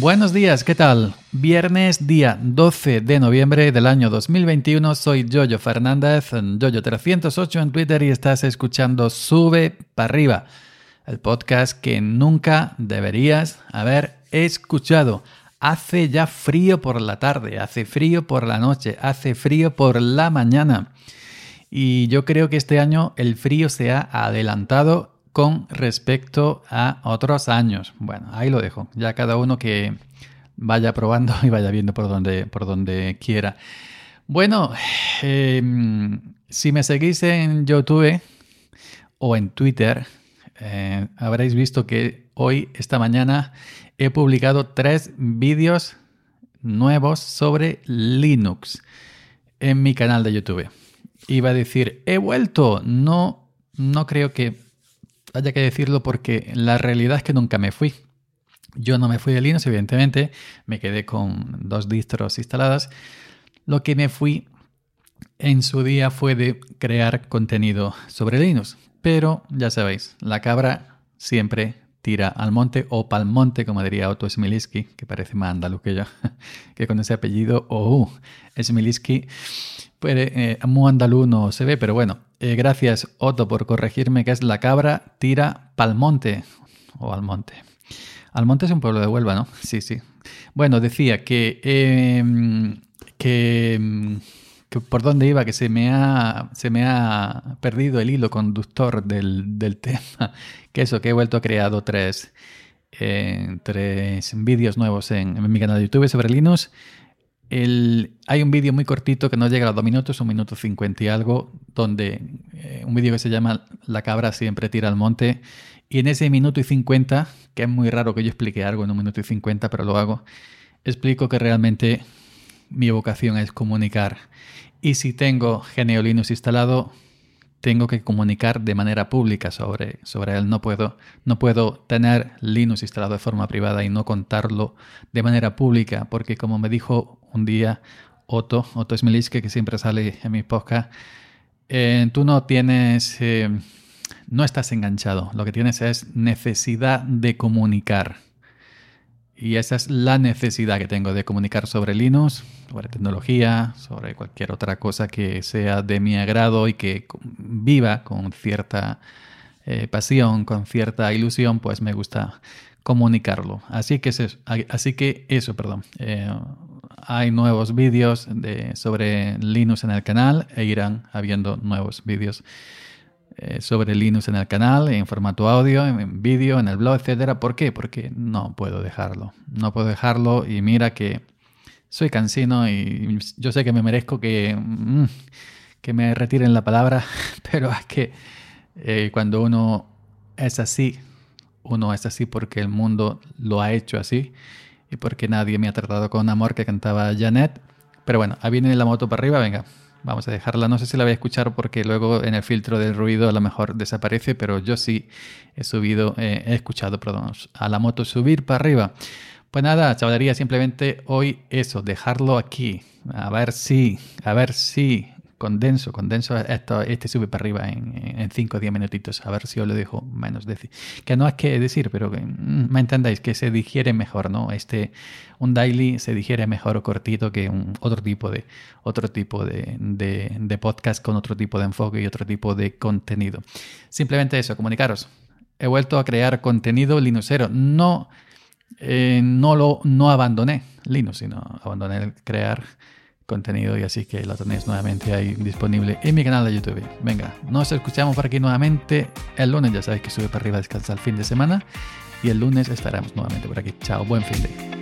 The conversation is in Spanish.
Buenos días, ¿qué tal? Viernes, día 12 de noviembre del año 2021. Soy Jojo Fernández, Jojo308 en Twitter y estás escuchando Sube para arriba, el podcast que nunca deberías haber escuchado. Hace ya frío por la tarde, hace frío por la noche, hace frío por la mañana. Y yo creo que este año el frío se ha adelantado con respecto a otros años. Bueno, ahí lo dejo. Ya cada uno que vaya probando y vaya viendo por donde, por donde quiera. Bueno, em, si me seguís en YouTube o en Twitter, eh, habréis visto que hoy, esta mañana, he publicado tres vídeos nuevos sobre Linux en mi canal de YouTube. Iba a decir, he vuelto. No, no creo que haya que decirlo porque la realidad es que nunca me fui. Yo no me fui de Linux, evidentemente, me quedé con dos distros instaladas. Lo que me fui en su día fue de crear contenido sobre Linux. Pero ya sabéis, la cabra siempre tira al monte o pal monte, como diría Otto Smilisky, que parece más andaluz que yo, que con ese apellido, o uh, Smilisky, puede, eh, muy andaluz no se ve, pero bueno, eh, gracias Otto por corregirme que es la cabra tira pal monte o al monte. Almonte es un pueblo de Huelva, ¿no? Sí, sí. Bueno, decía que, em, que, que, por dónde iba, que se me ha, se me ha perdido el hilo conductor del, del tema. Que eso, que he vuelto a creado tres, eh, tres vídeos nuevos en, mi canal de YouTube sobre Linux. El, hay un vídeo muy cortito que no llega a dos minutos, un minuto cincuenta y algo, donde eh, un vídeo que se llama La cabra siempre tira al monte y en ese minuto y 50, que es muy raro que yo explique algo en un minuto y 50, pero lo hago, explico que realmente mi vocación es comunicar. Y si tengo GNU Linux instalado, tengo que comunicar de manera pública sobre, sobre él. No puedo, no puedo tener Linux instalado de forma privada y no contarlo de manera pública, porque como me dijo un día Otto, Otto Smiliske, que siempre sale en mi podcast, eh, tú no tienes... Eh, no estás enganchado, lo que tienes es necesidad de comunicar. Y esa es la necesidad que tengo de comunicar sobre Linux, sobre tecnología, sobre cualquier otra cosa que sea de mi agrado y que viva con cierta eh, pasión, con cierta ilusión, pues me gusta comunicarlo. Así que eso, así que eso perdón. Eh, hay nuevos vídeos de, sobre Linux en el canal e irán habiendo nuevos vídeos eh, sobre Linux en el canal, en formato audio, en, vídeo, en el blog, etcétera. ¿Por qué? Porque no puedo dejarlo. No puedo dejarlo y mira que soy cansino y yo sé que me merezco que, mm, que me retiren la palabra, pero es que eh, cuando uno es así, uno es así porque el mundo lo ha hecho así y porque nadie me ha tratado con amor que cantaba Janet. Pero bueno, ahí viene la moto para arriba, venga. Vamos a dejarla. No sé si la voy a escuchar porque luego en el filtro del ruido a lo mejor desaparece, pero yo sí he subido, eh, he escuchado, perdón, a la moto subir para arriba. Pues nada, chavalería, simplemente hoy eso, dejarlo aquí. A ver si, a ver si condenso, condenso esto, este sube para arriba en 5 o 10 minutitos, a ver si os lo dejo menos decir. Que no es que decir, pero mm, me entendáis, que se digiere mejor, ¿no? Este, un daily se digiere mejor o cortito que un otro tipo de, otro tipo de, de, podcast con otro tipo de enfoque y otro tipo de contenido. Simplemente eso, comunicaros. He vuelto a crear contenido linuxero. No, eh, no lo no abandoné Linux, sino abandoné el crear contenido y así que lo tenéis nuevamente ahí disponible en mi canal de YouTube. Venga, nos escuchamos por aquí nuevamente el lunes, ya sabéis que sube para arriba a descansar el fin de semana y el lunes estaremos nuevamente por aquí. Chao, buen fin de